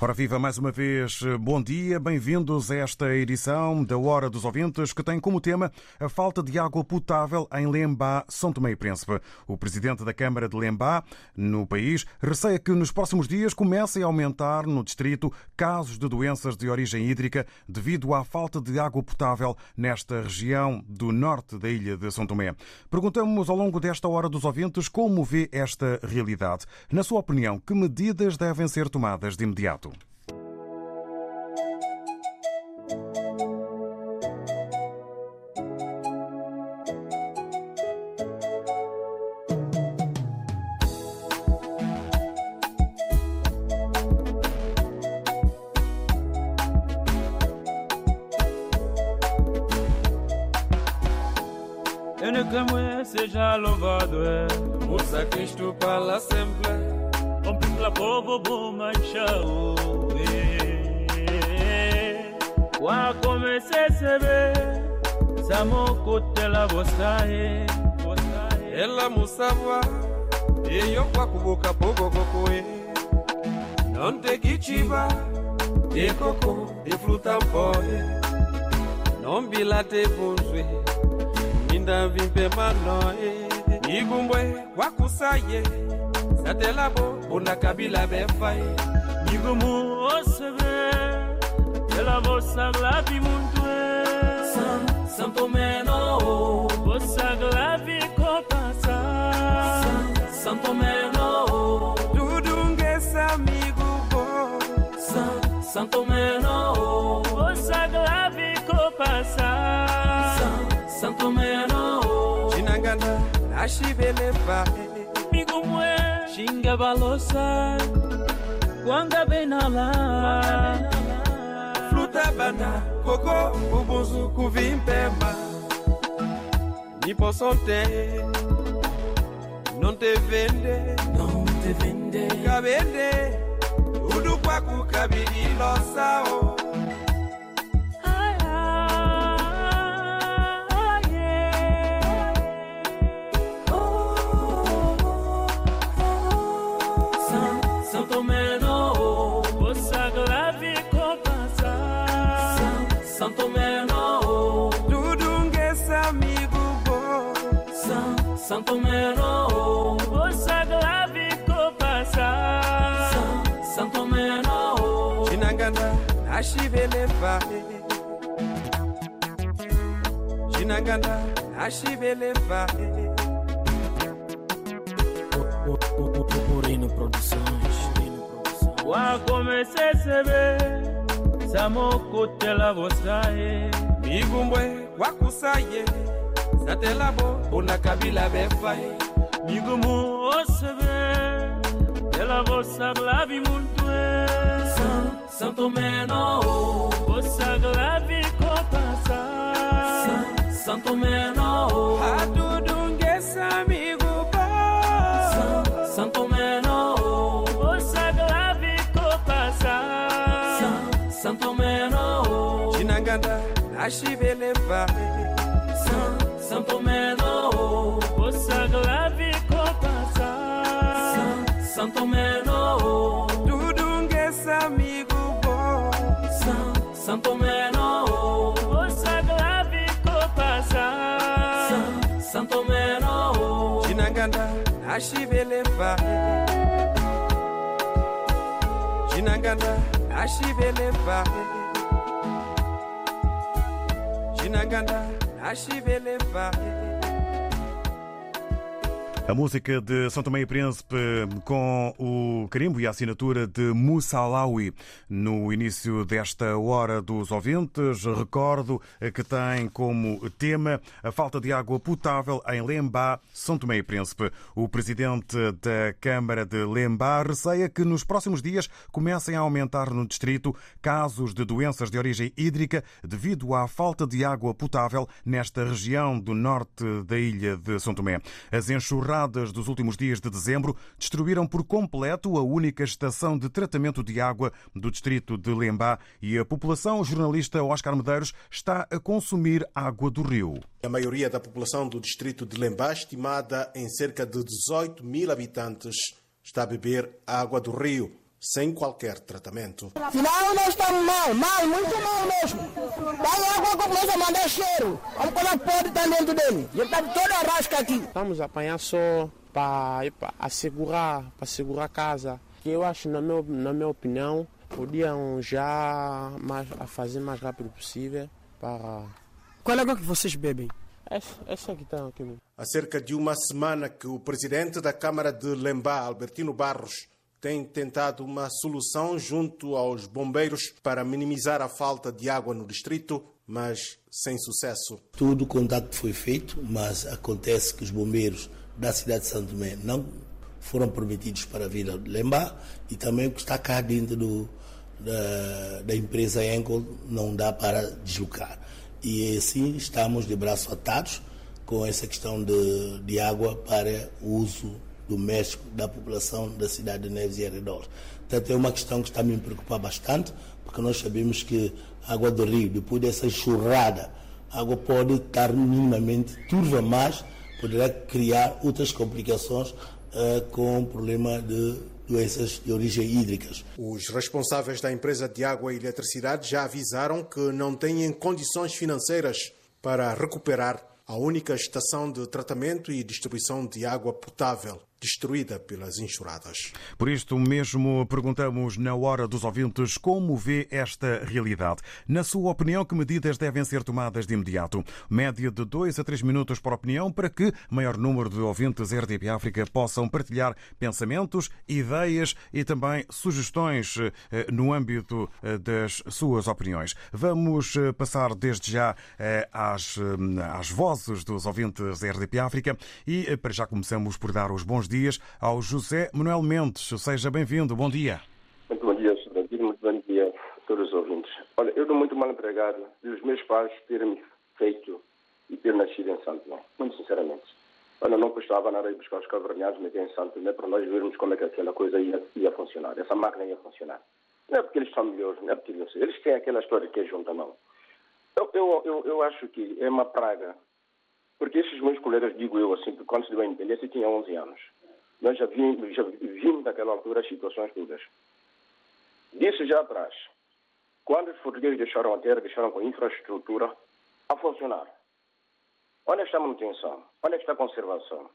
Ora viva mais uma vez, bom dia, bem-vindos a esta edição da Hora dos Ouvintes que tem como tema a falta de água potável em Lembá, São Tomé e Príncipe. O presidente da Câmara de Lembá, no país, receia que nos próximos dias comecem a aumentar no distrito casos de doenças de origem hídrica devido à falta de água potável nesta região do norte da ilha de São Tomé. Perguntamos ao longo desta Hora dos Ouvintes como vê esta realidade. Na sua opinião, que medidas devem ser tomadas de imediato? Seja louvado é. Musa Cristo para sempre. Ompim la povo bo manchao Wa comece sebe Samo kotela bosaye Ela musabwa Eyo kwa kubuka pogo gokoe Non te kichiba De coco, de nindavimbe manoe nigumbwe wakusaye. Satelabo bonakabila befai nigumu osebe telabo saglavi mundwe santomeno. Bosaglavi kopasa santomeno. Dudungesa migubo santomeno. Bosaglavi Meno. Chinangana Ashibele fae Migumwe Shinga balosa Kwanga benala. Fruta bana Koko Ubunzu kuvimpema. Nipo sonte Non te vende. Non te vende. Kabende Udu kwaku kabiri losao Santo Meno Vosagla vi kopasa San, Santo Meno Chinangana Ashibele fae Chinangana Ashibele fae Urino Produções. Wa comece sebe Samo kotela bosaye Migumbwe wakusaye Satelabo Bona kabila befaye Migumu osebe Ela vosagla vi muntue San, Santo Meno Vosagla vi kopasa San, Santo Meno Adudunge samigu bo San, Santo Meno Vosagla vi kopasa San, Santo Meno Chinangana Ashibele fae San, Santo Meno Vosagla vi kopasa San, Santo Meno Dudunge samigu bo San, Santo Meno A música de São Tomé e Príncipe com o carimbo e a assinatura de Moussalawi no início desta hora dos ouvintes. Recordo que tem como tema a falta de água potável em Lembá, São Tomé e Príncipe. O presidente da Câmara de Lembá receia que nos próximos dias comecem a aumentar no distrito casos de doenças de origem hídrica devido à falta de água potável nesta região do norte da ilha de São Tomé. As enxurradas dos últimos dias de dezembro destruíram por completo a única estação de tratamento de água do distrito de Lembá e a população, o jornalista Oscar Medeiros, está a consumir água do rio. A maioria da população do distrito de Lembá, estimada em cerca de 18 mil habitantes, está a beber água do rio sem qualquer tratamento. Afinal, nós estamos mal, mal, muito mal mesmo. Daí a água começa a mandar cheiro. Como coisa pode estar dentro dele. E está toda a rasca aqui. Estamos a apanhar só para assegurar, para segurar a casa. Que eu acho, na minha, na minha opinião, podiam já mais, a fazer mais rápido possível para... Qual é a água que vocês bebem? Essa, essa que está aqui. Há cerca de uma semana que o presidente da Câmara de Lembá, Albertino Barros, tem tentado uma solução junto aos bombeiros para minimizar a falta de água no distrito, mas sem sucesso. Tudo o contato foi feito, mas acontece que os bombeiros da cidade de Santo Tomé não foram permitidos para vir a Lembá e também o que está cá dentro do, da, da empresa Enkel não dá para deslocar. E assim estamos de braços atados com essa questão de, de água para o uso doméstico da população da cidade de Neves e arredores. Portanto, é uma questão que está a me preocupar bastante, porque nós sabemos que a água do rio, depois dessa enxurrada, a água pode estar minimamente turva mais, poderá criar outras complicações uh, com o problema de doenças de origem hídricas. Os responsáveis da empresa de água e eletricidade já avisaram que não têm condições financeiras para recuperar a única estação de tratamento e distribuição de água potável destruída pelas enxurradas. Por isto mesmo perguntamos na hora dos ouvintes como vê esta realidade. Na sua opinião, que medidas devem ser tomadas de imediato? Média de 2 a 3 minutos por opinião para que maior número de ouvintes RDP África possam partilhar pensamentos, ideias e também sugestões eh, no âmbito eh, das suas opiniões. Vamos eh, passar desde já às, às vozes dos ouvintes RDP África e para já começamos por dar os bons dias dias ao José Manuel Mendes. Seja bem-vindo. Bom dia. Muito bom dia, Sr. Muito bom dia a todos os ouvintes. Olha, eu estou muito mal empregado de os meus pais terem feito e ter nascido em Santo Tomé. Muito sinceramente. Olha, não custava nada ir buscar os cavernados, meter em Santo Tomé para nós vermos como é que aquela coisa ia, ia funcionar. Essa máquina ia funcionar. Não é porque eles são melhores, não é porque eles, eles têm aquela história que é junta mão. Eu, eu, eu, eu acho que é uma praga porque esses meus colegas, digo eu assim, quando se deu a independência, tinha 11 anos. Nós já vimos, já vimos naquela altura as situações todas. Disse já atrás, quando os portugueses deixaram a terra, deixaram com a infraestrutura a funcionar. Onde está a manutenção? Onde está a conservação?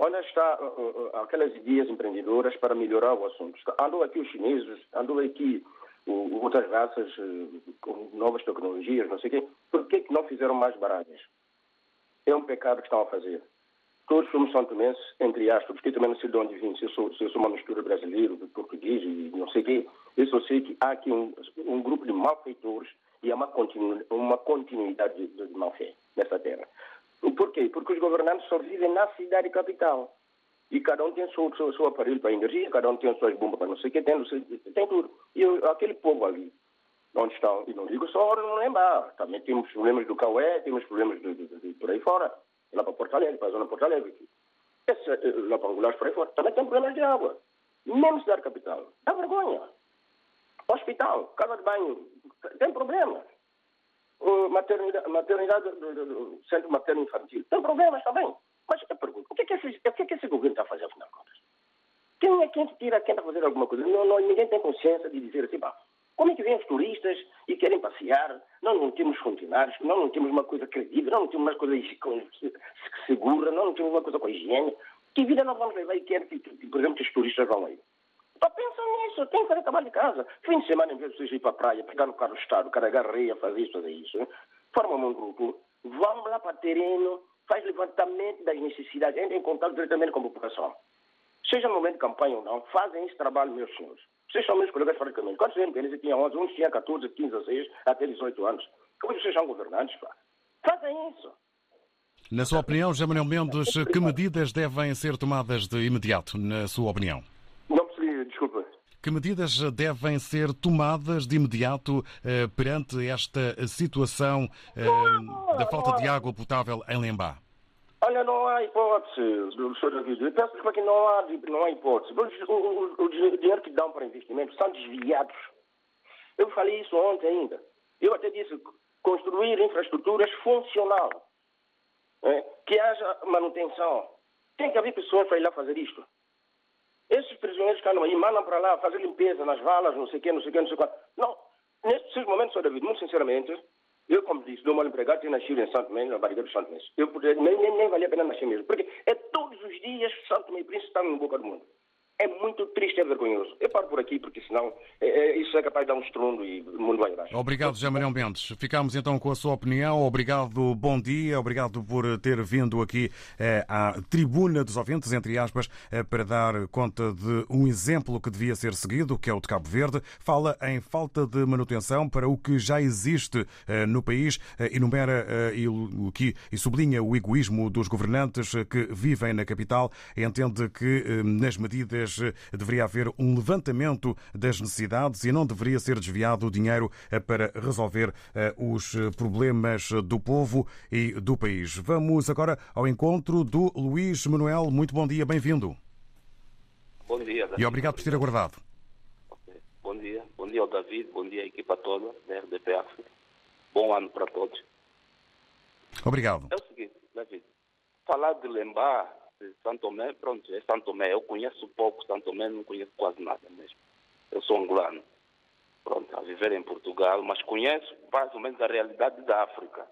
Onde está uh, uh, aquelas ideias empreendedoras para melhorar o assunto? Andou aqui os chineses, andou aqui uh, outras raças com novas tecnologias, não sei o quê. Por que, que não fizeram mais barragens? É um pecado que estão a fazer. Todos somos santomenses, entre aspas, porque também não sei de onde vim, se eu sou, se eu sou uma mistura brasileiro, português e não sei o quê. Eu só sei que há aqui um, um grupo de malfeitores e há uma, continu, uma continuidade de, de, má-fé nessa terra. Por quê? Porque os governantes só vivem na cidade capital. E cada um tem seu, seu, seu, aparelho para energia, cada um tem as suas bombas para não sei o que, tem, tem tudo. E eu, aquele povo ali, onde estão, e não digo só não lembrar, também temos problemas do Caué, temos problemas por aí fora lá para Porto Alegre, para a zona de Porto Alegre. Esse, lá para Angulares, por aí fora, também tem problemas de água. Mesmo cidade capital. Dá vergonha. Hospital, casa de banho, tem problemas. Maternidade, maternidade centro materno infantil, tem problemas também. Mas eu pergunto, o que é que esse, o que é que esse governo está a fazer, afinal de contas? Quem é quem tira, quem está a fazer alguma coisa? Não, não, ninguém tem consciência de dizer assim, pá, como é que vêm os turistas e querem passear? Nós não temos funcionários, nós não temos uma coisa credível, nós não temos uma coisa segura, nós não temos uma coisa com higiene. Que vida nós vamos levar e quer que, por exemplo, que os turistas vão aí? Só pensam nisso, tem que fazer trabalho de casa. Fim de semana, em vez de vocês ir para a praia, pegar no carro do Estado, carregar reia, fazer isso, fazer isso, formam um grupo, vão lá para terreno faz levantamento das necessidades, entra em contato diretamente com a população. Seja no momento de campanha ou não, fazem esse trabalho, meus senhores. Vocês são meus colegas praticamente. Quantos MPNs tinham 11? Uns tinham 14, 15, 16, até 18 anos. Como vocês são governantes, pá? Fazem isso. Na sua opinião, José Manuel Mendes, que medidas devem ser tomadas de imediato, na sua opinião? Não percebi, desculpa. Que medidas devem ser tomadas de imediato eh, perante esta situação eh, da falta de água potável em Lembá? Olha, não há hipótese, Sr. David. Eu peço desculpa que não há, não há hipótese. O, o, o, dinheiro que dão para investimento são desviados. Eu falei isso ontem ainda. Eu até disse construir infraestruturas funcional. É, que haja manutenção. Tem que haver pessoas para ir lá fazer isto. Esses prisioneiros que andam aí mandam para lá fazer limpeza nas valas, não sei o quê, não sei o quê, não sei o quê. Não, nesses momentos, Sr. David, muito sinceramente, eu, como disse, dou mal empregado, tenho nascido em Santo Mês, na barriga do Santo Mês. Eu nem, nem, nem valia a pena nascer mesmo. Porque é todos os dias Santo Mês Príncipe está em boca do mundo. É muito triste, é vergonhoso. Eu paro por aqui porque senão é, é, isso é capaz de dar um estrondo e o mundo vai abaixo. Obrigado, José Manuel Mendes. Ficamos então com a sua opinião. Obrigado, bom dia. Obrigado por ter vindo aqui eh, à tribuna dos ouvintes, entre aspas, eh, para dar conta de um exemplo que devia ser seguido, que é o de Cabo Verde. Fala em falta de manutenção para o que já existe no país, enumera e, que, e sublinha o egoísmo dos governantes que vivem na capital. Entende que nas medidas deveria haver um levantamento das necessidades e não deveria ser desviado o dinheiro eh, para resolver eh, os problemas do povo e do país. Vamos agora ao encontro do Luís Manuel. Muito bom dia, bem-vindo. Bom dia. David. E obrigado por ter aguardado. Bom dia. Bom dia ao David, bom dia à equipa toda da RDP África. Bom ano para todos. Obrigado. É o seguinte, David, falar de Lembá Santo Tomé, pronto, é Santo Tomé. Eu conheço pouco Santo Tomé, não conheço quase nada mesmo. Eu sou angolano, pronto, a viver em Portugal, mas conheço mais ou menos a realidade da África.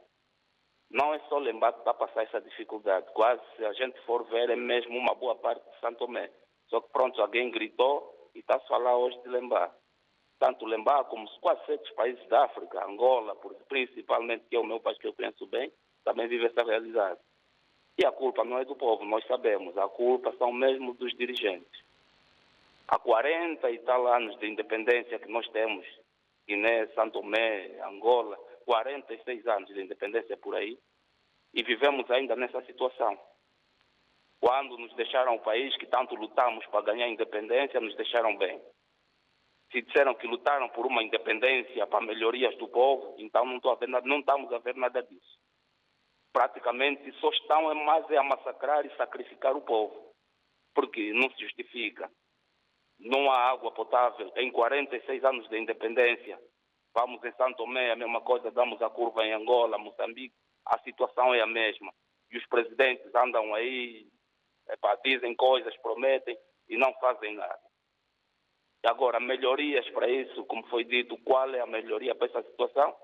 Não é só lembrar a passar essa dificuldade. Quase, se a gente for ver, é mesmo uma boa parte de Santo Tomé. Só que, pronto, alguém gritou e está a falar hoje de Lembá. Tanto Lembá como quase sete países da África, Angola, principalmente, que é o meu país que eu conheço bem, também vive essa realidade. E a culpa não é do povo, nós sabemos. A culpa são mesmo dos dirigentes. Há 40 e tal anos de independência que nós temos, Guiné, Santo Tomé, Angola, 46 anos de independência por aí, e vivemos ainda nessa situação. Quando nos deixaram o país que tanto lutamos para ganhar independência, nos deixaram bem. Se disseram que lutaram por uma independência para melhorias do povo, então não, a ver, não estamos a ver nada disso praticamente só estão mais a massacrar e sacrificar o povo. Porque não se justifica. Não há água potável em 46 anos de independência. Vamos em Santo Tomé, a mesma coisa, damos a curva em Angola, Moçambique, a situação é a mesma. E os presidentes andam aí, epa, dizem coisas, prometem e não fazem nada. E agora, melhorias para isso, como foi dito, qual é a melhoria para essa situação?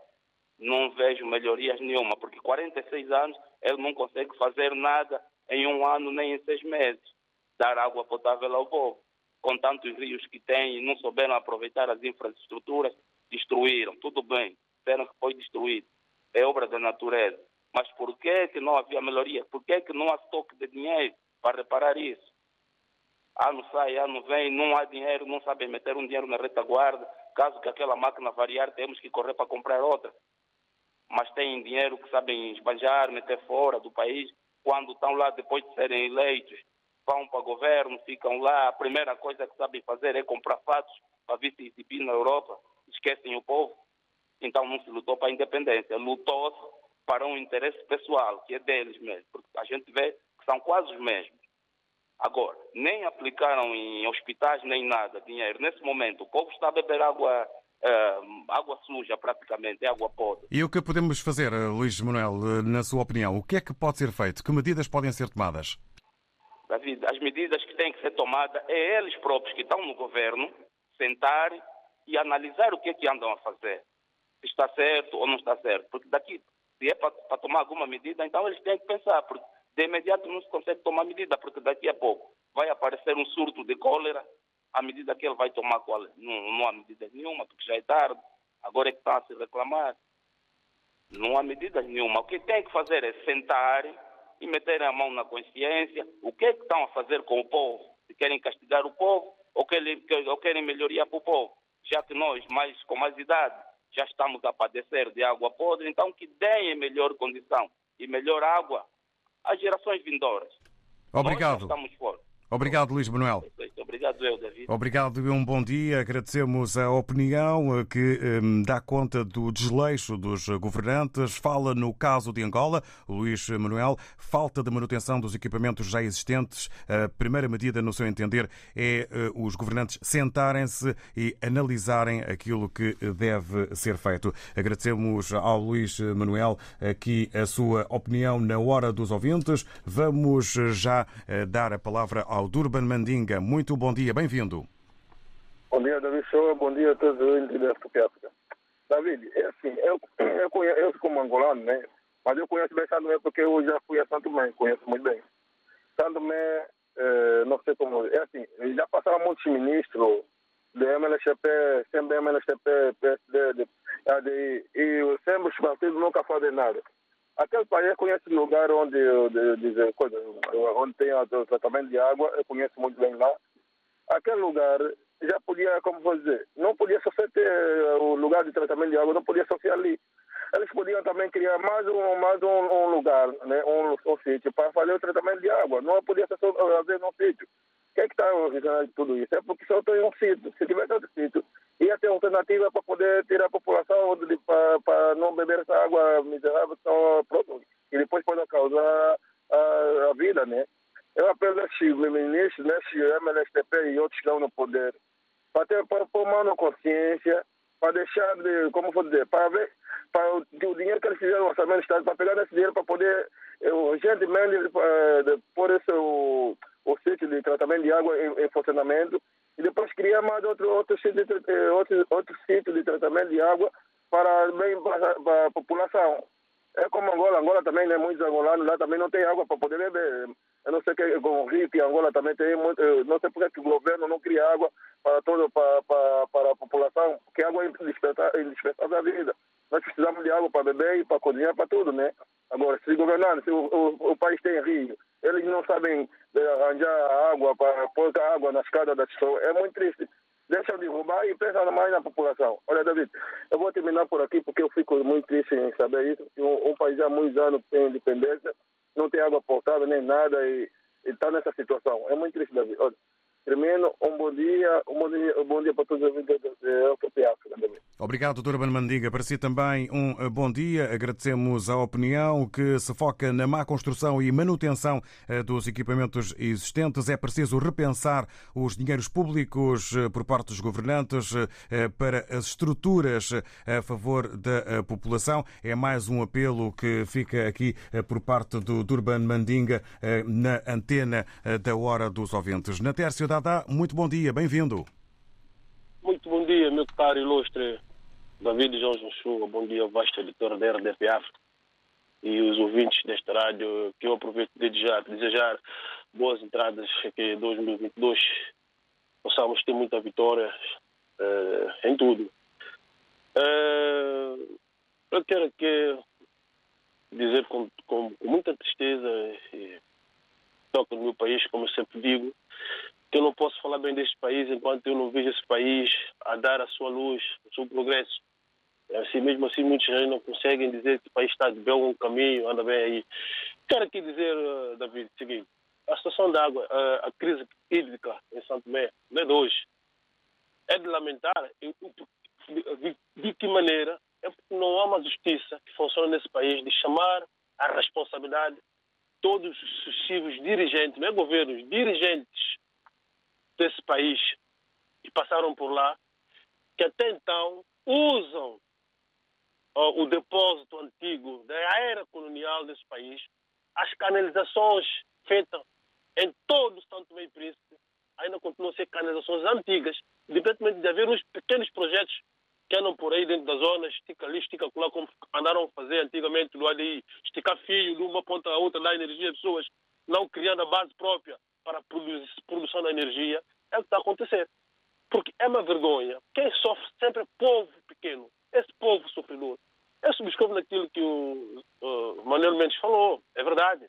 Não vejo melhorias nenhuma, porque 46 anos ele não consegue fazer nada em um ano nem em seis meses, dar água potável ao povo. Com tantos rios que tem e não souberam aproveitar as infraestruturas, destruíram. Tudo bem, disseram que foi destruído. É obra da natureza. Mas por que, que não havia melhoria? Por que, que não há estoque de dinheiro para reparar isso? Ano sai, ano vem, não há dinheiro, não sabem meter um dinheiro na retaguarda. Caso que aquela máquina variar, temos que correr para comprar outra mas têm dinheiro que sabem esbanjar, meter fora do país. Quando estão lá, depois de serem eleitos, vão para o governo, ficam lá. A primeira coisa que sabem fazer é comprar fatos para vir se exibir na Europa. Esquecem o povo. Então não se lutou para a independência, lutou-se para um interesse pessoal, que é deles mesmo, porque a gente vê que são quase os mesmos. Agora, nem aplicaram em hospitais nem nada dinheiro. Nesse momento, o povo está a beber água Uh, água suja praticamente, é água podre. E o que podemos fazer, eh, Luís Manuel, eh, na sua opinião? O que é que pode ser feito? Que medidas podem ser tomadas? David, as medidas que têm que ser tomadas é eles próprios que estão no governo sentar e analisar o que é que andam a fazer. Se está certo ou não está certo. Porque daqui, se é para, para tomar alguma medida, então eles têm que pensar. Porque de imediato não se consegue tomar medida, porque daqui a pouco vai aparecer um surto de cólera a medida que ele vai tomar qual não, não há medida nenhuma, porque já é tarde, agora é que está a se reclamar. Não há medidas nenhuma. O que tem que fazer é sentar e meterem a mão na consciência. O que é que estão a fazer com o povo? Se querem castigar o povo ou querem, ou querem melhoria para o povo? Já que nós, mais, com mais idade, já estamos a padecer de água podre, então que deem em melhor condição e melhor água às gerações vindouras. Obrigado. Nós estamos fora. Obrigado, Luís Manuel. Obrigado, eu, David. Obrigado e um bom dia. Agradecemos a opinião que um, dá conta do desleixo dos governantes. Fala no caso de Angola, Luís Manuel, falta de manutenção dos equipamentos já existentes. A primeira medida, no seu entender, é uh, os governantes sentarem-se e analisarem aquilo que deve ser feito. Agradecemos ao Luís Manuel aqui a sua opinião na hora dos ouvintes. Vamos já uh, dar a palavra ao ao Durban Mandinga. Muito bom dia, bem-vindo. Bom dia, David Show. Bom dia a todos os ouvintes da África. David, é assim, eu, eu, conheço, eu como angolano, né? Mas eu conheço bem Santo Tomé porque eu já fui a Santo Tomé, conheço muito bem. Santo Tomé, eh, não sei como, é assim, já passaram muitos ministros do MLXP, sempre MLXP, PSD, de, de, e sempre os partidos nunca fazem nada. Aquele país conhece lugar onde, onde tem o tratamento de água, eu conheço muito bem lá. Aquele lugar já podia, como vou dizer, não podia só ter eh, o lugar de tratamento de água, não podia só ser ali. Eles podiam também criar mais um, mais um, um lugar, né, um, um sítio para fazer o tratamento de água. Não podia só fazer num sítio. O que é que está organizando tudo isso? É porque só tem um sítio. Se tivesse outro sítio, ia ter alternativa para poder tirar a população para não beber essa água miserável só pronto, e depois pode causar a, a vida, né? Eu apelo a esses ministros, né, MLSTP e outros que estão no poder, para ter para pôr mão na consciência, para deixar de, como vou dizer, para ver para o, o dinheiro que eles fizeram no orçamento do Estado, para pegar esse dinheiro para poder urgentemente pôr esse, o, o sítio de tratamento de água em, em funcionamento e depois criar mais outro, outro, eh, outro, outro sítio de tratamento de água para, bem, para, para a população. É como Angola, Angola também, né, muitos angolanos lá também não tem água para poder beber. Eu não sei que com o Rio que Angola também tem muito, não sei porque que o governo não cria água para todo para, para, para a população, porque água é indispensável à vida. Nós precisamos de água para beber e para cozinhar, para tudo, né? Agora, se governando, se o, o, o país tem rio, eles não sabem arranjar água para pôr água nas casas das pessoas, é muito triste. Deixa de roubar e pensa mais na população. Olha, David, eu vou terminar por aqui porque eu fico muito triste em saber isso. Um, um país há muitos anos tem independência, não tem água potável nem nada e está nessa situação. É muito triste, David. Olha, Termino, um bom dia, um bom dia, um bom dia para todos os ouvintes da África. Obrigado, doutor Banmandiga. Para si também um eh, bom dia. Agradecemos a opinião que se foca na má construção e manutenção eh, dos equipamentos existentes. É preciso repensar os dinheiros públicos eh, por parte dos governantes para as estruturas a favor da população. É mais um apelo que fica aqui por parte do Durban Mandinga na antena da Hora dos Ouvintes. Na da Dada, muito bom dia, bem-vindo. Muito bom dia, meu caro ilustre David João Joshua, bom dia, vasto editor da RDP África e os ouvintes desta rádio, que eu aproveito de desejar, desejar boas entradas aqui em 2022, possamos ter muita vitória uh, em tudo. Uh, eu quero aqui dizer com, com, com muita tristeza toca no meu país, como eu sempre digo, eu não posso falar bem deste país enquanto eu não vejo esse país a dar a sua luz, o seu progresso. Assim, mesmo assim, muitos não conseguem dizer que o país está de bom caminho, anda bem aí. Quero aqui dizer, uh, David, o seguinte: a situação da água, uh, a crise hídrica em Santo Tomé, não é de hoje. É de lamentar de, que maneira é porque não há uma justiça que funciona nesse país de chamar a responsabilidade todos os sucessivos dirigentes, não é governos, dirigentes país que passaram por lá, que até então usam o depósito antigo da era colonial desse país, as canalizações feitas em todo o Santo e Príncipe ainda continuam a ser canalizações antigas, independentemente de haver uns pequenos projetos que andam por aí dentro das zonas, estica ali, estica lá, como andaram a fazer antigamente no ADI, esticar fio de uma ponta a outra, dar energia às pessoas, não criando a base própria para a produção da energia, é o que está a acontecer. Porque é uma vergonha. Quem sofre sempre é povo pequeno, esse povo sofredor. Eu subscrevo naquilo que o Manuel Mendes falou, é verdade.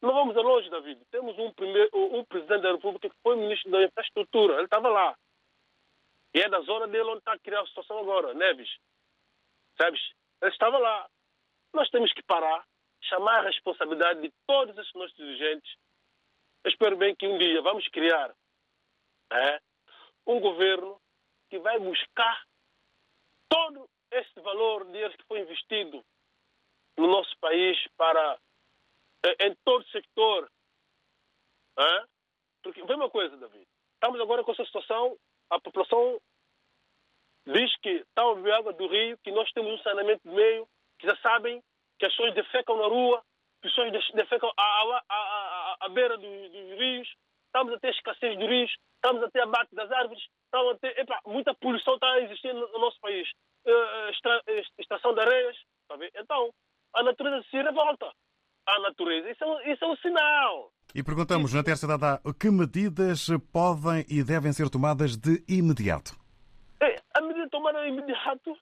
Não vamos a longe, David. Temos um, primeiro, um presidente da República que foi ministro da infraestrutura. Ele estava lá. E é da zona dele onde está a criar a situação agora, Neves. Sabes? Ele estava lá. Nós temos que parar, chamar a responsabilidade de todos esses nossos dirigentes. Eu espero bem que um dia vamos criar é, um governo que vai buscar todo esse valor dinheiro que foi investido no nosso país para em todo o sector. É? Porque, vê uma coisa, David. Estamos agora com essa situação, a população diz que está a beber água do rio, que nós temos um saneamento de meio, que já sabem que as pessoas defecam na rua, as pessoas defecam à, à, à, à beira dos, dos, rios, estamos a ter escassez de rios, estamos a ter abate das árvores, estamos a ter, epa, muita poluição está a existir no, no nosso país. Uh, extra, extração de areias, sabe? Então, a natureza se revolta. A natureza, isso é, isso é um sinal. E perguntamos na terça data que medidas podem e devem ser tomadas de imediato? A medida tomada de imediato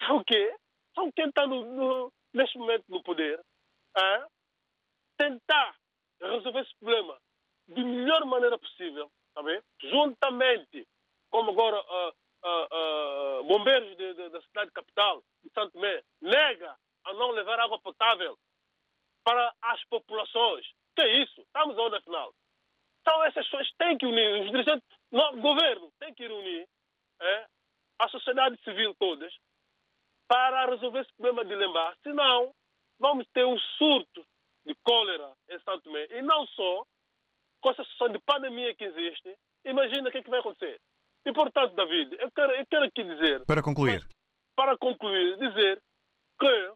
é o quê? São quem está no, no, neste momento no poder a tentar resolver esse problema de melhor maneira possível, tá bem? juntamente, como agora uh, uh, uh, bombeiros de, de, da cidade capital, de Santo Tomé, nega a não levar água potável para as populações. Que é isso? Estamos onde afinal? Então essas pessoas têm que unir, os dirigentes, o governo tem que unir é, a sociedade civil todas para resolver esse problema de lembrar. Senão, vamos ter um surto de cólera em Santo Tomé. E não só, com essa situação de pandemia que existe, imagina o que, é que vai acontecer. E, portanto, David, eu quero, eu quero aqui dizer... Para concluir. Para concluir, dizer que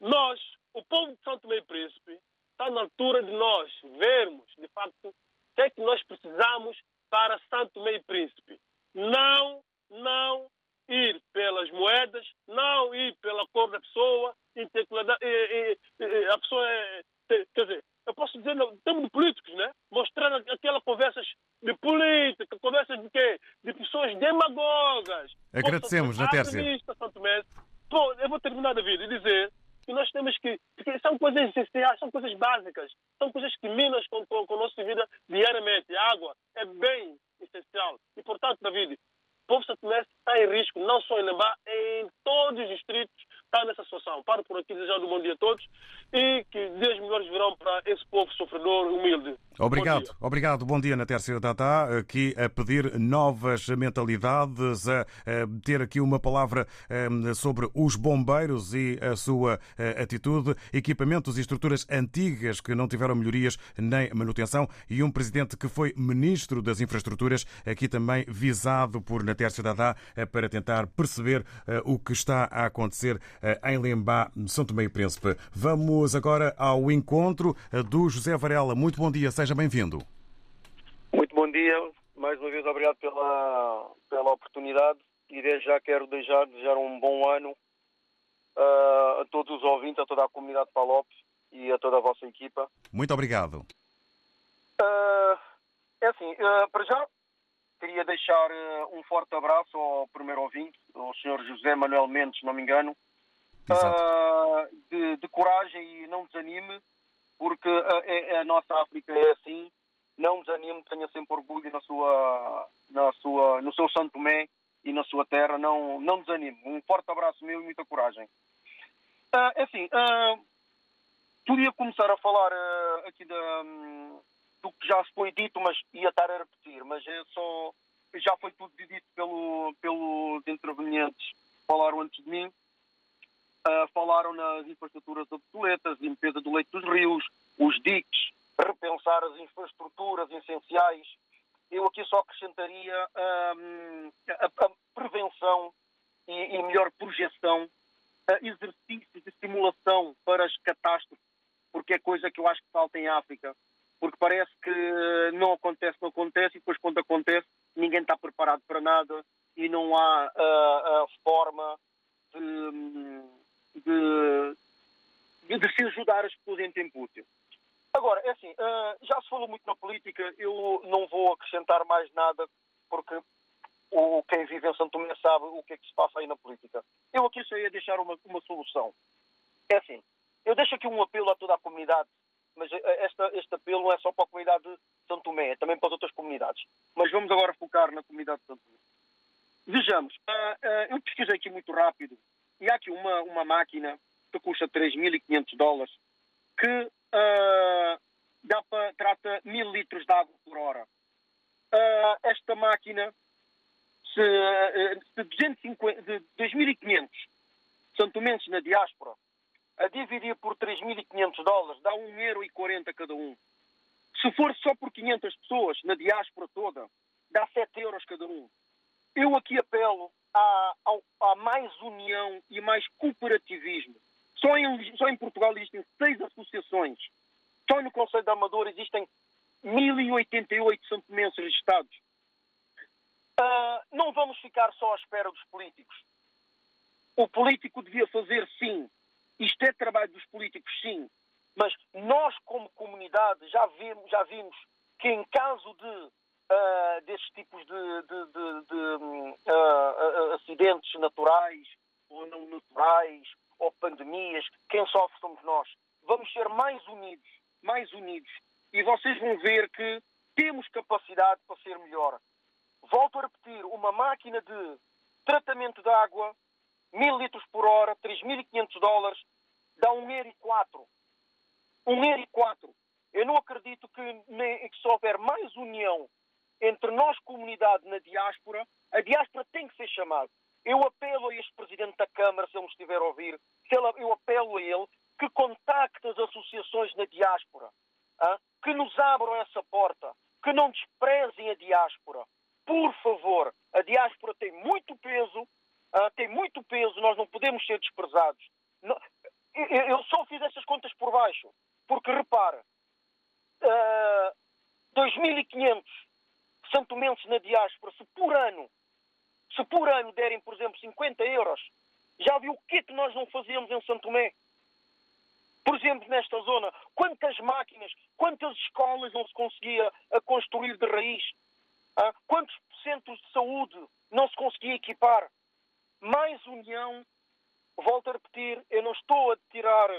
nós, o povo de Santo e Príncipe, está na altura de nós vermos, de facto, o que é que nós precisamos para Santo Tomé e Príncipe. Não, não ir pelas moedas, não ir pela cor da pessoa, a pessoa é, quer dizer, eu posso dizer, no termos de políticos, né? Mostrar aquelas conversas de política, conversas de quê? De pessoas demagogas. Agradecemos, na Tércia. Bom, eu vou terminar, David, e dizer que nós temos que. Porque são coisas essenciais, são coisas básicas, são coisas que minam com, com, com a nossa vida diariamente. A água é bem essencial. E, portanto, David, o povo santomense está em risco, não só em Lembá, em todos os distritos está nessa situação. Paro por aqui desejando um bom dia a todos e que dias melhores virão para esse povo sofredor, humilde. Obrigado, bom obrigado. Bom dia na Terceira Data, aqui a pedir novas mentalidades, a, ter aqui uma palavra sobre os bombeiros e a sua atitude, equipamentos e estruturas antigas que não tiveram melhorias nem manutenção e um presidente que foi ministro das infraestruturas, aqui também visado por na Terceira Data para tentar perceber o que está a acontecer em Lembá, São Tomé e Príncipe. Vamos agora ao encontro do José Varela. Muito bom dia, seja bem-vindo. Muito bom dia, mais uma vez obrigado pela, pela oportunidade e desde já quero desejar, desejar um bom ano uh, a todos os ouvintes, a toda a comunidade de Palopes e a toda a vossa equipa. Muito obrigado. Uh, é assim, uh, para já queria deixar um forte abraço ao primeiro ouvinte, ao Sr. José Manuel Mendes, se não me engano, de, de coragem e não desanime porque a, a, a, nossa África é assim. Não desanime, tenha sempre orgulho na sua, na sua, no seu Santo Tomé e na sua terra. Não, não desanime. Um forte abraço meu e muita coragem. É assim, uh, podia começar a falar aqui da, do que já se foi dito, mas ia estar a repetir. Mas é só, já foi tudo dito pelo, pelos intervenientes que falaram antes de mim. Uh, falaram nas infraestruturas obsoletas, limpeza do leito dos rios, os diques, repensar as infraestruturas essenciais. Eu aqui só acrescentaria a, a, prevenção e, e, melhor projeção, uh, exercícios de simulação para as catástrofes, porque é coisa que eu acho que falta em África. Porque parece que não acontece, não acontece, e depois quando acontece, ninguém está preparado para nada e não há uh, forma de. Um, de, de, se ajudar as pessoas em tempo útil. Agora, é assim, uh, já se falou muito na política, eu não vou acrescentar mais nada, porque o, quem vive em Santo Tomé sabe o que é que se passa aí na política. Eu aqui só ia deixar uma, uma solução. É assim, eu deixo aqui um apelo a toda a comunidade mas eh, esta, este apelo é só para a comunidade de São Tomé, é também para as outras comunidades. Mas vamos agora focar na comunidade de São Tomé. Vejamos, uh, eu pesquisei aqui muito rápido e há aqui uma, uma máquina que custa 3.500 dólares que uh, dá para, trata mil litros de água por hora. esta máquina, se, de, 250, de 2.500 santomenses na diáspora, a dividir por 3.500 dólares, dá 1,40€ cada um. Se for só por 500 pessoas, na diáspora toda, dá 7 euros cada um. Eu aqui apelo a, a, a mais união e mais cooperativismo. Só em, só em Portugal existem seis associações. Só no Conselho da Amadora existem 1.088 santomenses registados. Uh, não vamos ficar só à espera dos políticos. O político devia fazer, sim. Isto é trabalho dos políticos, sim. Mas nós, como comunidade, já vimos, já vimos que em caso de uh, desses tipos de, de, de, de uh, acidentes naturais ou não naturais ou pandemias, quem sofre somos nós. Vamos ser mais unidos, mais unidos. E vocês vão ver que temos capacidade para ser melhor. Volto a repetir, uma máquina de tratamento de água, mil litros por hora, 3.500 dólares, dá um euro e quatro. Um euro e quatro. Eu não acredito que, que se houver mais união entre nós, comunidade, na diáspora, a diáspora tem que ser chamada. Eu apelo a este Presidente da Câmara, se ele me estiver a ouvir, eu apelo a ele que contacte as associações na diáspora, que nos abram essa porta, que não desprezem a diáspora. Por favor, a diáspora tem muito peso, tem muito peso, nós não podemos ser desprezados. Eu só fiz essas contas por baixo, porque repara, uh, 2.500 santomenses na diáspora, se por ano, se por ano derem, por exemplo, 50 euros, já viu o que é que nós não fazíamos em Santo Tomé? Por exemplo, nesta zona, quantas máquinas, quantas escolas não se conseguia construir de raiz? Ah, quantos centros de saúde não se conseguia equipar? Mais união, volto a repetir, eu não estou a tirar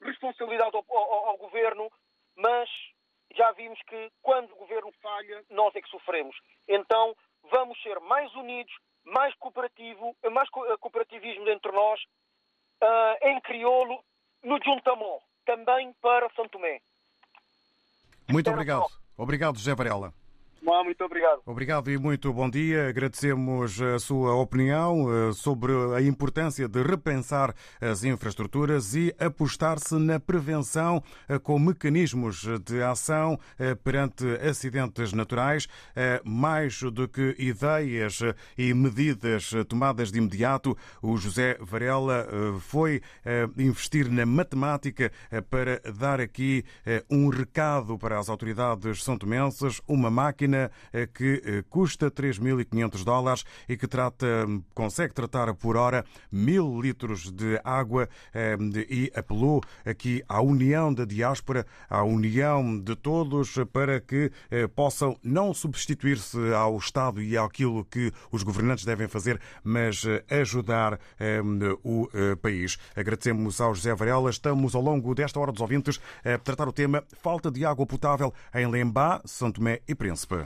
responsabilidade ao, ao, ao governo, mas já vimos que quando o governo falha, nós é que sofremos. Então, vamos ser mais unidos, mais cooperativo, mais eh, cooperativismo entre nós, uh, em crioulo, no Juntamó, também para São Tomé. Muito obrigado. Obrigado, José Varela. Muito obrigado. Obrigado e muito bom dia. Agradecemos a sua opinião eh, sobre a importância de repensar as infraestruturas e apostar-se na prevenção eh, com mecanismos de ação eh, perante acidentes naturais, mais do que ideias e medidas tomadas de imediato. O José Varela foi investir na matemática para dar aqui um recado para as autoridades são tomenses, uma máquina eh, que eh, custa 3.500 dólares e que trata, consegue tratar por hora mil litros de água eh, e apelou aqui à união da diáspora, à união de todos para que possam não substituir-se ao Estado e àquilo que os governantes devem fazer, mas ajudar o país. Agradecemos ao José Varela. Estamos ao longo desta hora dos ouvintes a tratar o tema falta de água potável em Lembá, São Tomé e Príncipe.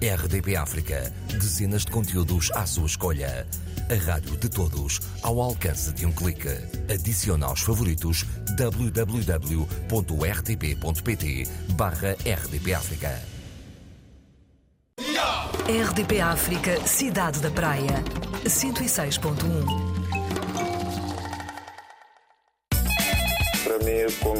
RDP África, dezenas de conteúdos à sua escolha a rádio de todos, ao alcance de um clique. Adicione aos favoritos www.rtp.pt barra RDP África. RDP África, Cidade da Praia, 106.1.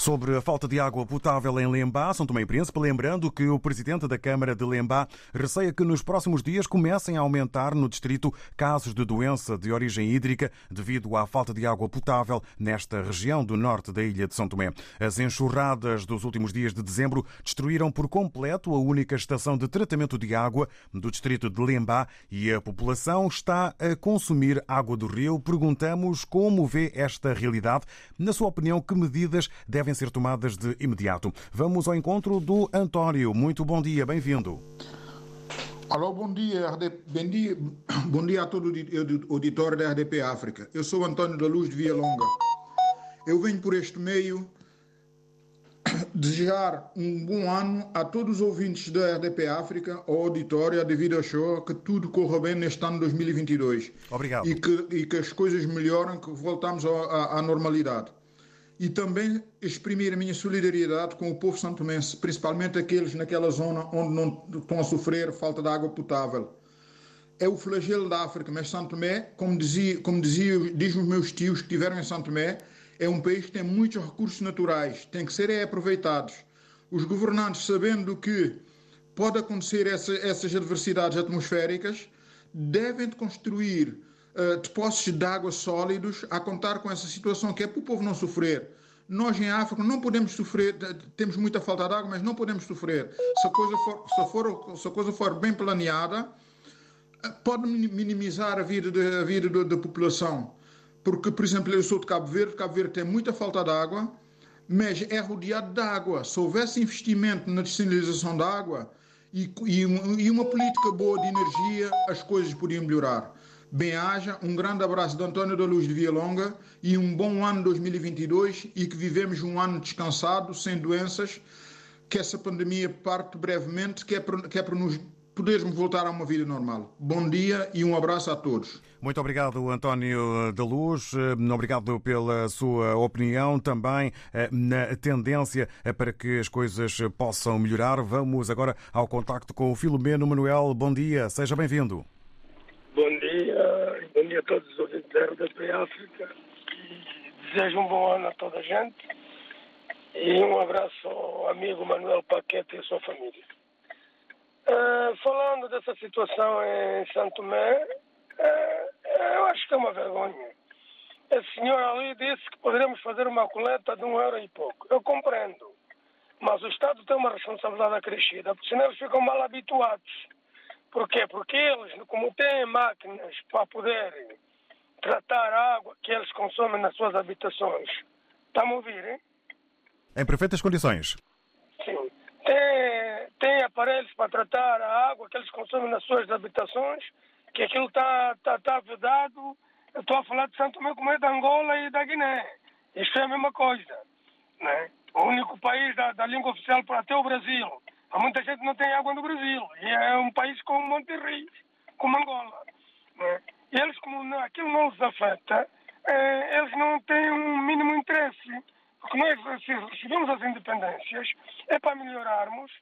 Sobre a falta de água potável em Lembá, São Tomé e Príncipe, lembrando que o presidente da Câmara de Lembá receia que nos próximos dias comecem a aumentar no distrito casos de doença de origem hídrica devido à falta de água potável nesta região do norte da ilha de São Tomé. As enxurradas dos últimos dias de dezembro destruíram por completo a única estação de tratamento de água do distrito de Lembá e a população está a consumir água do rio. Perguntamos como vê esta realidade. Na sua opinião, que medidas devem devem ser tomadas de imediato. Vamos ao encontro do António. Muito bom dia, bem-vindo. Alô, bom dia, bom dia, bom dia a todo o auditório da RDP África. Eu sou António da Luz de Via Longa. Eu venho por este meio desejar um bom ano a todos os ouvintes da RDP África, ao auditório, devido ao show, que tudo corra bem neste ano 2022. Obrigado. E que, e que as coisas melhorem, que voltamos à, à normalidade e também exprimir a minha solidariedade com o povo santomense, principalmente aqueles naquela zona onde não estão a sofrer falta de água potável. É o flagelo da África, mas Santo Tomé, como dizia, como dizia, diz os meus tios que estiveram em Santo Tomé, é um país que tem muitos recursos naturais, tem que ser aproveitados. Os governantes, sabendo que pode acontecer essa, essas adversidades atmosféricas, devem construir uh, depósitos de água sólidos a contar com essa situação, que é para o povo não sofrer. Nós em África não podemos sofrer, temos muita falta de água, mas não podemos sofrer. Se a coisa for, se for, se a coisa for bem planeada, eh, pode minimizar a vida, de, a vida da, população. Porque, por exemplo, eu sou de Cabo Verde, Cabo Verde tem muita falta de água, mas é rodeado de água. Se houvesse investimento na descentralização da água e, e, e uma política boa de energia, as coisas podiam melhorar. Bem-haja, um grande abraço de António da Luz de Via Longa e um bom ano 2022 e que vivemos um ano descansado, sem doenças, que essa pandemia parte brevemente, que é para, que é para nos podermos voltar a uma vida normal. Bom dia e um abraço a todos. Muito obrigado, António da Luz. Obrigado pela sua opinião também eh, na tendência eh, para que as coisas possam melhorar. Vamos agora ao contacto com o Filomeno Manuel. Bom dia, seja bem-vindo. Bom dia, bom dia a todos os ouvintes da RDP África desejo um bom ano a toda a gente e um abraço ao amigo Manuel Paquete e a sua família. Uh, falando dessa situação em Santo Tomé, uh, eu acho que é uma vergonha. Esse senhor ali disse que poderíamos fazer uma coleta de um euro e pouco. Eu compreendo. Mas o Estado tem uma responsabilidade acrescida, porque senão eles ficam mal habituados por quê? Porque eles, como têm máquinas para poderem tratar a água que eles consomem nas suas habitações, estão a ouvir, hein? Em perfeitas condições. Sim. Tem, tem aparelhos para tratar a água que eles consomem nas suas habitações, que aquilo está tá, tá vedado. Eu estou a falar de Santo Tomé como é da Angola e da Guiné. Isto é a mesma coisa. Né? O único país da, da língua oficial para até o Brasil Há muita gente que não tem água no Brasil. E é um país com monte de rios, como Angola. E eles, como não, aquilo não os afeta, é, eles não têm um mínimo interesse. Porque nós, se recebemos as independências, é para melhorarmos,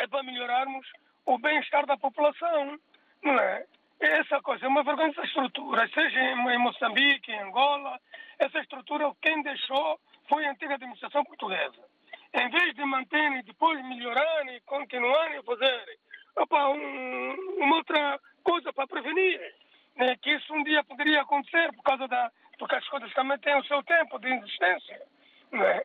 é para melhorarmos o bem-estar da população, não é? Essa coisa é uma vergonha essa estrutura, seja em Moçambique, em Angola, essa estrutura quem deixou foi a antiga administração portuguesa em vez de manterem, depois melhorarem continuarem a fazer opa, um, uma outra coisa para prevenir, né, que isso um dia poderia acontecer por causa da. porque as coisas também têm o seu tempo de existência. Né?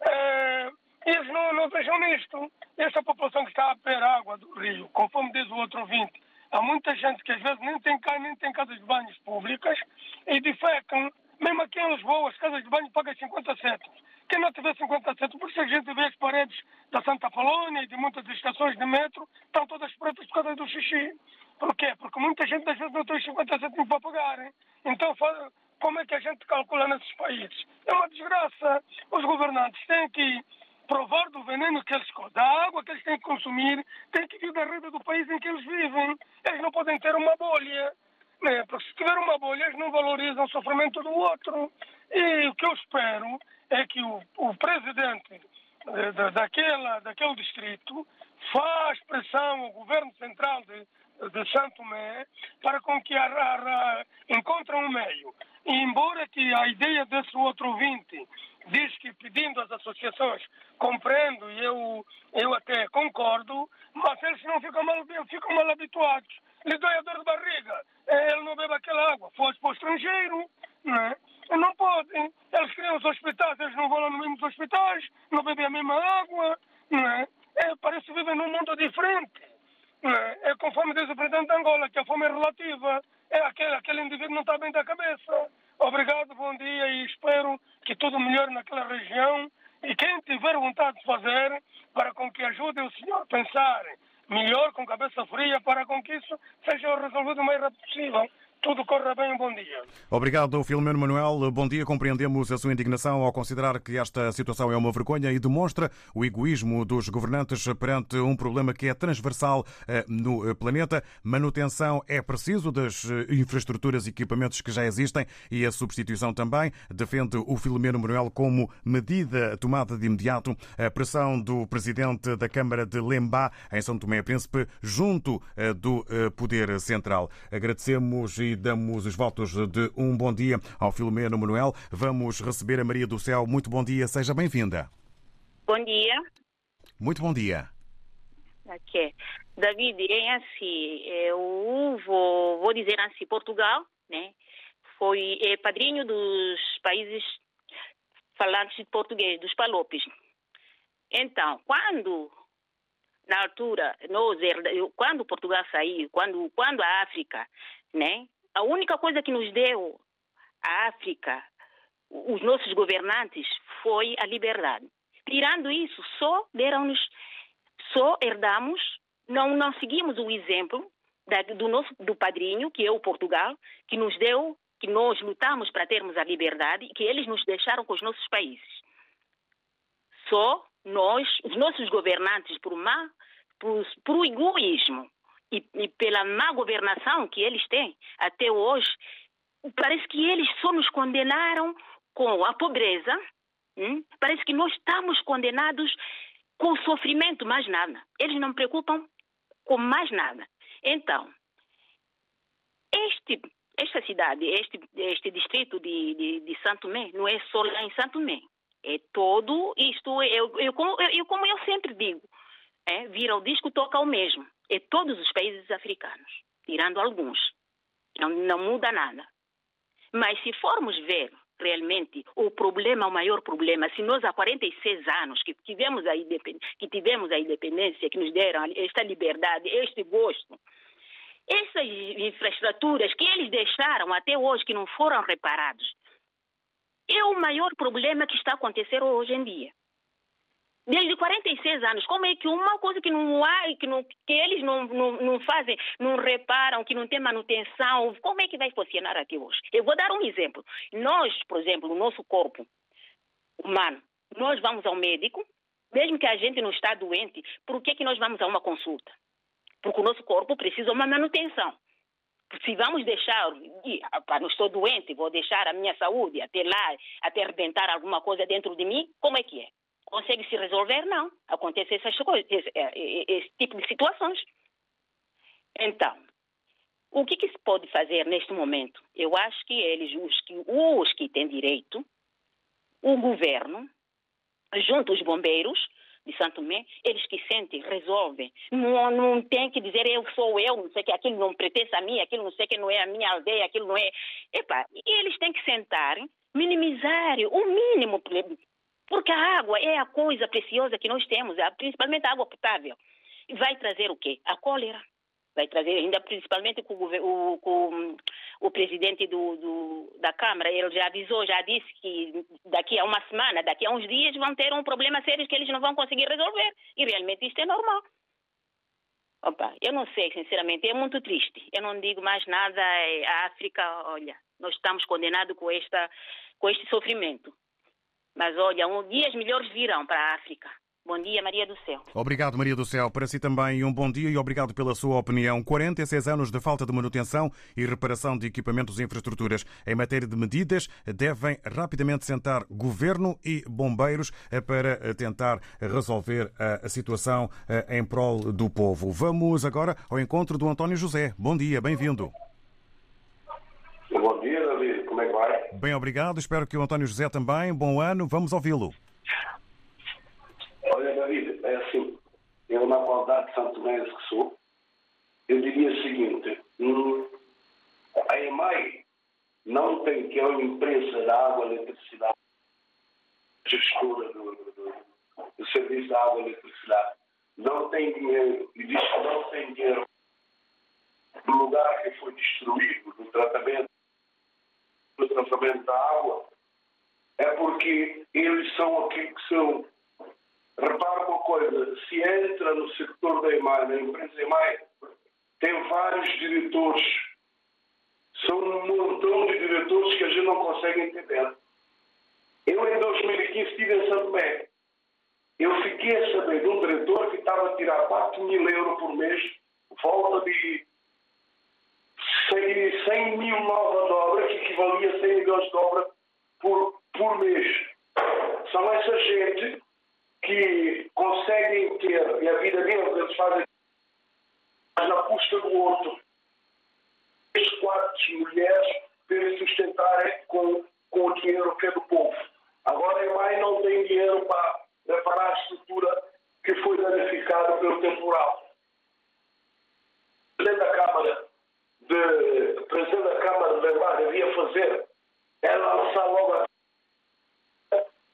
É, eles não, não vejam nisto. Essa população que está a beber água do rio, conforme diz o outro ouvinte, há muita gente que às vezes nem tem, nem tem casas de banhos públicas e defecam. Mesmo aqui em Lisboa, as casas de banho pagam 50 cêntimos. Quem não tiver 50 centos, porque se a gente vê as paredes da Santa Polónia e de muitas estações de metro, estão todas pretas por causa do xixi. Por quê? Porque muita gente às vezes não tem 50 centos para pagar. Hein? Então, como é que a gente calcula nesses países? É uma desgraça. Os governantes têm que provar do veneno que eles da água que eles têm que consumir, tem que vir da rede do país em que eles vivem. Eles não podem ter uma bolha. Né? Porque se tiver uma bolha, eles não valorizam o sofrimento do outro. E o que eu espero é que o, o presidente eh, da, daquela, daquele distrito faz pressão ao governo central de, de Santo Tomé para com que a, a, a, um meio. E embora que a ideia desse outro ouvinte diz que pedindo às associações, compreendo e eu, eu até concordo, mas eles não ficam mal, ficam mal habituados. Lhe dói a dor de barriga, eh, ele não bebe aquela água, foge para o estrangeiro, não é? Não podem. Eles criam os hospitais, eles não vão lá nos mesmos hospitais, não bebem a mesma água, não é? é parece que vivem num mundo diferente. Não é? é conforme diz o presidente de Angola, que a fome é relativa. É aquele, aquele indivíduo não está bem da cabeça. Obrigado, bom dia e espero que tudo melhore naquela região. E quem tiver vontade de fazer, para com que ajude o senhor a pensar melhor, com cabeça fria, para com que isso seja resolvido o mais rápido possível tudo corra bem. Bom dia. Obrigado, Filomeno Manuel. Bom dia. Compreendemos a sua indignação ao considerar que esta situação é uma vergonha e demonstra o egoísmo dos governantes perante um problema que é transversal eh, no eh, planeta. Manutenção é preciso das eh, infraestruturas e equipamentos que já existem e a substituição também. Defende o Filomeno Manuel como medida tomada de imediato a pressão do presidente da Câmara de Lembá, em São Tomé Príncipe, junto do Poder Central. Agradecemos e damos os votos de um bom dia ao Filomeno Manuel. Vamos receber a Maria do Céu. Muito bom dia, seja bem-vinda. Bom dia. Muito bom dia. Ok. David, é assim, eu vou, vou dizer assim, Portugal, né, foi é, padrinho dos países falantes de português, dos palopes. Então, quando na altura, nós, quando Portugal saiu, quando, quando a África, né, a única coisa que nos deu a África, os nossos governantes, foi a liberdade. Tirando isso, só deram-nos, só herdamos, não, não seguimos o exemplo da, do nosso do padrinho, que é o Portugal, que nos deu, que nós lutamos para termos a liberdade e que eles nos deixaram com os nossos países. Só nós, os nossos governantes, por má, por, por egoísmo, e, e pela má governação que eles têm até hoje, parece que eles só nos condenaram com a pobreza. Hum? Parece que nós estamos condenados com o sofrimento, mais nada. Eles não preocupam com mais nada. Então, este, esta cidade, este, este distrito de, de, de Santo Tomé, não é só lá em Santo Tomé. É todo isto, eu, eu, eu, eu como eu sempre digo, é, vira o disco, toca o mesmo é todos os países africanos, tirando alguns. Não, não muda nada. Mas se formos ver realmente o problema, o maior problema, se nós há 46 anos que tivemos a, que tivemos a independência, que nos deram esta liberdade, este gosto, essas infraestruturas que eles deixaram até hoje, que não foram reparados, é o maior problema que está a acontecer hoje em dia desde 46 anos. Como é que uma coisa que não há, que, não, que eles não, não, não fazem, não reparam, que não tem manutenção, como é que vai funcionar aqui hoje? Eu vou dar um exemplo. Nós, por exemplo, o nosso corpo humano, nós vamos ao médico, mesmo que a gente não está doente, por que, que nós vamos a uma consulta? Porque o nosso corpo precisa de uma manutenção. Se vamos deixar, ah, não estou doente, vou deixar a minha saúde até lá, até arrebentar alguma coisa dentro de mim, como é que é? Consegue se resolver, não. Acontece essas coisas, esse, é, esse tipo de situações. Então, o que, que, se pode fazer neste momento? Eu acho que eles, os que, os que têm direito, o governo, junto aos bombeiros de Santo Tomé, eles que sentem, resolvem. Não, não tem que dizer eu sou eu, não sei que aquilo não pertence a mim, aquilo não sei que não é a minha aldeia, aquilo não é. Epa, eles têm que sentar, minimizar o mínimo porque a água é a coisa preciosa que nós temos, principalmente a água potável. Vai trazer o quê? A cólera. Vai trazer, ainda principalmente com o, com o presidente do, do, da Câmara, ele já avisou, já disse que daqui a uma semana, daqui a uns dias, vão ter um problema sério que eles não vão conseguir resolver. E realmente isto é normal. Opa, eu não sei, sinceramente, é muito triste. Eu não digo mais nada. É, a África, olha, nós estamos condenados com, esta, com este sofrimento. Mas olha, um, dias melhores virão para a África. Bom dia, Maria do Céu. Obrigado, Maria do Céu. Para si também um bom dia e obrigado pela sua opinião. 46 anos de falta de manutenção e reparação de equipamentos e infraestruturas. Em matéria de medidas, devem rapidamente sentar governo e bombeiros eh, para eh, tentar resolver a situação eh, em prol do povo. Vamos agora ao encontro do António José. Bom dia, bem-vindo. Bom dia, David. como é que vai? Bem, obrigado. Espero que o António José também. Bom ano. Vamos ouvi-lo. Olha, David, é assim. Eu, na qualidade de Santo Mense que sou, eu diria o seguinte. Hum, a EMAI não tem, que é uma empresa da água e eletricidade, gestora do, do, do serviço da água e eletricidade, não tem dinheiro, e diz que não tem dinheiro do lugar que foi destruído, do tratamento, do tratamento da água, é porque eles são aquilo que são. Repara uma coisa, se entra no setor da EMAI, na empresa EMAI, tem vários diretores. São um montão de diretores que a gente não consegue entender. Eu, em 2015, estive em São Tomé. Eu fiquei a saber de um diretor que estava a tirar 4 mil euros por mês, volta de 100 mil novas obras, que equivalia a 100 milhões de obras por, por mês. São essa gente que conseguem ter, e a vida deles, eles fazem mas na custa do outro. Três quartos mulheres para sustentarem com, com o dinheiro que é do povo. Agora a EMAI não tem dinheiro para reparar a estrutura que foi danificada pelo temporal. Presidente da Câmara de, Presidente da Câmara de Levar devia fazer é lançar logo a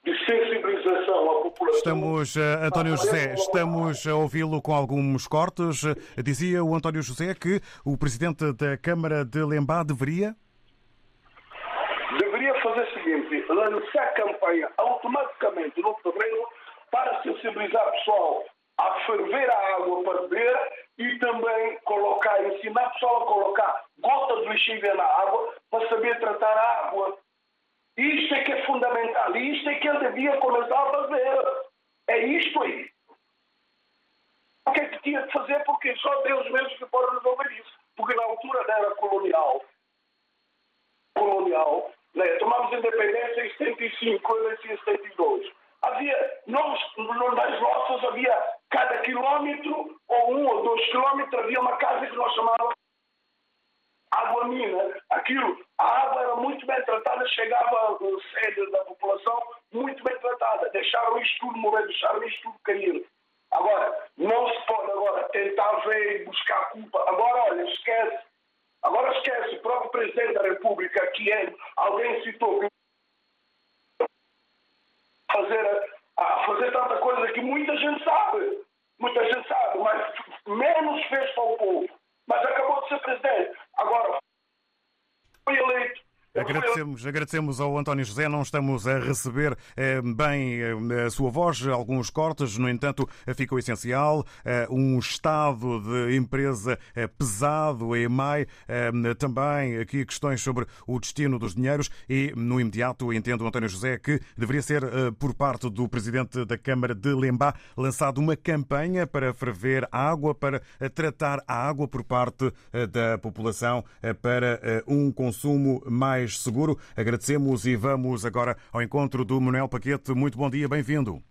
de sensibilização à população. Estamos, uh, António José, estamos a ouvi-lo com alguns cortes. Dizia o António José que o Presidente da Câmara de Lembá deveria? Deveria fazer o seguinte, lançar campanha automaticamente no terreno para sensibilizar o pessoal a ferver a água para beber e também colocar, ensinar o pessoal a colocar gota de lixívia na água para saber tratar a água. Isto é que é fundamental. Isto é que ele devia começar a fazer. É isto aí. O que é que tinha de fazer? Porque só Deus mesmo que pode resolver isso. Porque na altura da era colonial, colonial, né, tomamos independência em 75, eu nasci em 72. Havia, nós, nas nossas, havia cada quilómetro, ou um ou dois quilómetros, havia uma casa que nós chamávamos água mina, aquilo, a água era muito bem tratada, chegava no sede da população muito bem tratada. Deixaram isto tudo morrer, deixaram isto tudo cair. Agora, não se pode agora tentar ver e buscar culpa. Agora, olha, esquece. Agora esquece, o próprio Presidente da República, que é, alguém citou, fazer, a fazer tanta coisa que muita gente sabe. Muita gente sabe, mas menos fez para o povo. Mas acabou de ser presidente. Agora, foi eleito. Agradecemos, agradecemos ao António José, não estamos a receber eh, bem eh, a sua voz, alguns cortes, no entanto, ficou essencial. Eh, um estado de empresa eh, pesado, a EMAI, eh, também aqui questões sobre o destino dos dinheiros e, no imediato, entendo, António José, que deveria ser, eh, por parte do Presidente da Câmara de Lembá, lançado uma campanha para ferver água, para tratar a água por parte da população, para um consumo mais seguro. Agradecemos e vamos agora ao encontro do Manuel Paquete. Muito bom dia, bem-vindo.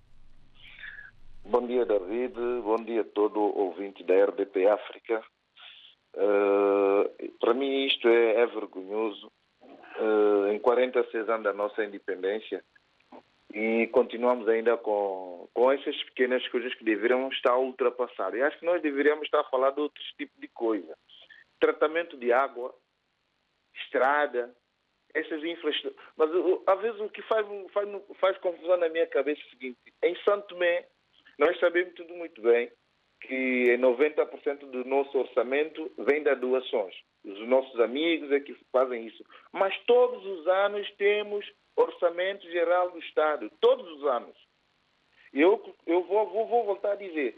Bom dia, David. Bom dia a todo ouvinte da RDP África. Uh, para mim isto é, é vergonhoso. Uh, em 46 anos da nossa independência e continuamos ainda com, com essas pequenas coisas que deveriam estar ultrapassar. E acho que nós deveríamos estar a falar de outros tipos de coisa. Tratamento de água, estrada, essas infraestruturas. Mas às vezes o que faz, faz, faz confusão na minha cabeça é o seguinte: em Santo Tomé, nós sabemos tudo muito bem que 90% do nosso orçamento vem das doações. Os nossos amigos é que fazem isso. Mas todos os anos temos orçamento geral do Estado. Todos os anos. Eu, eu vou, vou, vou voltar a dizer.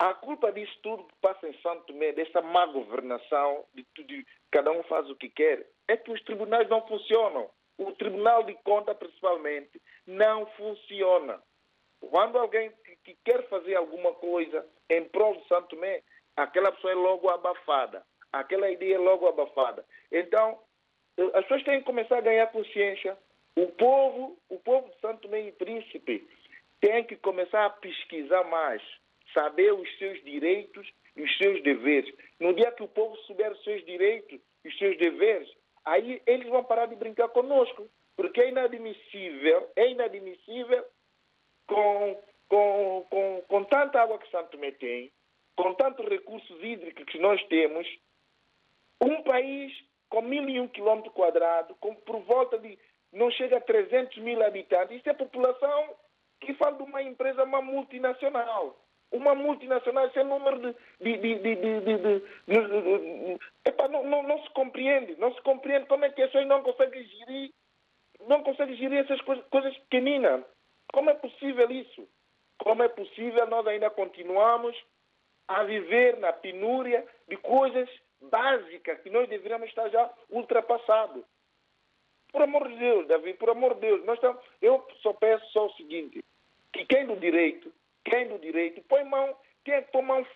A culpa disso tudo que passa em Santo Tomé, dessa má governação, de tudo, cada um faz o que quer, é que os tribunais não funcionam. O Tribunal de Conta, principalmente, não funciona. Quando alguém que, que quer fazer alguma coisa em prol de Santo Tomé, aquela pessoa é logo abafada. Aquela ideia é logo abafada. Então, eh, as pessoas têm que começar a ganhar consciência. O povo, o povo de Santo Tomé e Príncipe tem que começar a pesquisar mais, saber os seus direitos e os seus deveres. No dia que o povo souber os seus direitos e os seus deveres, aí eles vão parar de brincar conosco. Porque é inadmissível, é inadmissível com, com, com, com tanta água que Santo Tomé tem, com tantos recursos hídricos que nós temos, um país com mil e um quilômetros quadrados, com por volta de não chega a 300 mil habitantes, isso é população que fala de uma empresa, uma multinacional. Uma multinacional, esse é número de. de, de, de, epa, não, não, não, se compreende. Não se compreende como é que as pessoas não conseguem gerir, não conseguem gerir essas coisas, coisas pequeninas. Como é possível isso? Como é possível nós ainda continuamos a viver na penúria de coisas básicas que nós deveríamos estar já ultrapassados? Por amor de Deus, Davi, por amor de Deus, nós estamos, eu só peço só o seguinte, que quem do direito, quem do direito, põe mão, tem que pôr mão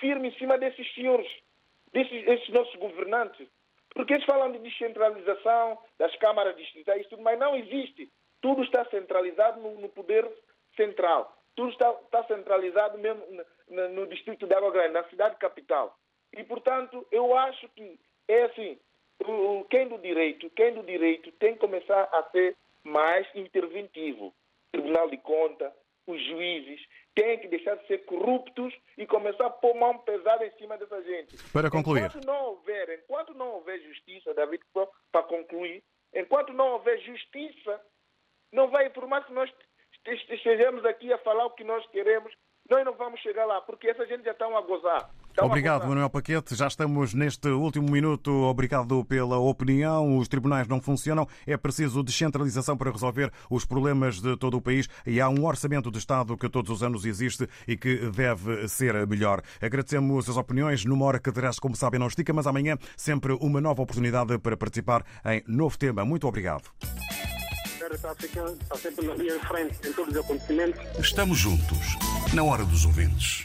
firme em cima desses senhores, desses, desses nossos governantes. Porque eles falam de descentralização das câmaras distritais, tudo, mas não existe. Tudo está centralizado no, no poder central. Tudo está, está centralizado mesmo no, no, distrito de Água Grande, na cidade capital. E, portanto, eu acho que é assim, quem do direito, quem do direito tem que começar a ser mais interventivo. Tribunal de Contas, os juízes têm que deixar de ser corruptos e começar a pôr mão pesada em cima dessa gente. Para concluir. Enquanto não houver, enquanto não houver justiça, David, para concluir, enquanto não houver justiça, não vai, mais que nós estejamos aqui a falar o que nós queremos, nós não vamos chegar lá, porque essa gente já está a gozar. Obrigado, Manuel Paquete. Já estamos neste último minuto. Obrigado pela opinião. Os tribunais não funcionam. É preciso descentralização para resolver os problemas de todo o país e há um orçamento de Estado que todos os anos existe e que deve ser melhor. Agradecemos as opiniões numa hora que terás, como sabem, não estica, mas amanhã sempre uma nova oportunidade para participar em novo tema. Muito obrigado. Estamos juntos, na hora dos ouvintes.